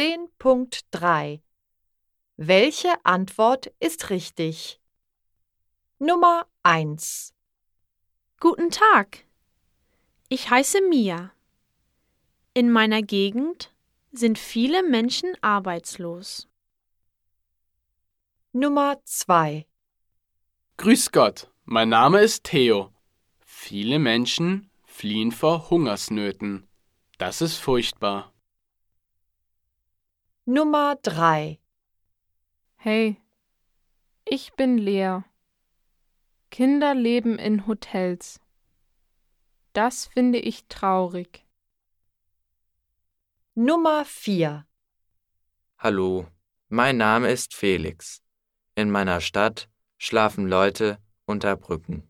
10.3 Welche Antwort ist richtig? Nummer 1 Guten Tag. Ich heiße Mia. In meiner Gegend sind viele Menschen arbeitslos. Nummer 2 Grüß Gott, mein Name ist Theo. Viele Menschen fliehen vor Hungersnöten. Das ist furchtbar. Nummer 3 Hey, ich bin Lea. Kinder leben in Hotels. Das finde ich traurig. Nummer 4 Hallo, mein Name ist Felix. In meiner Stadt schlafen Leute unter Brücken.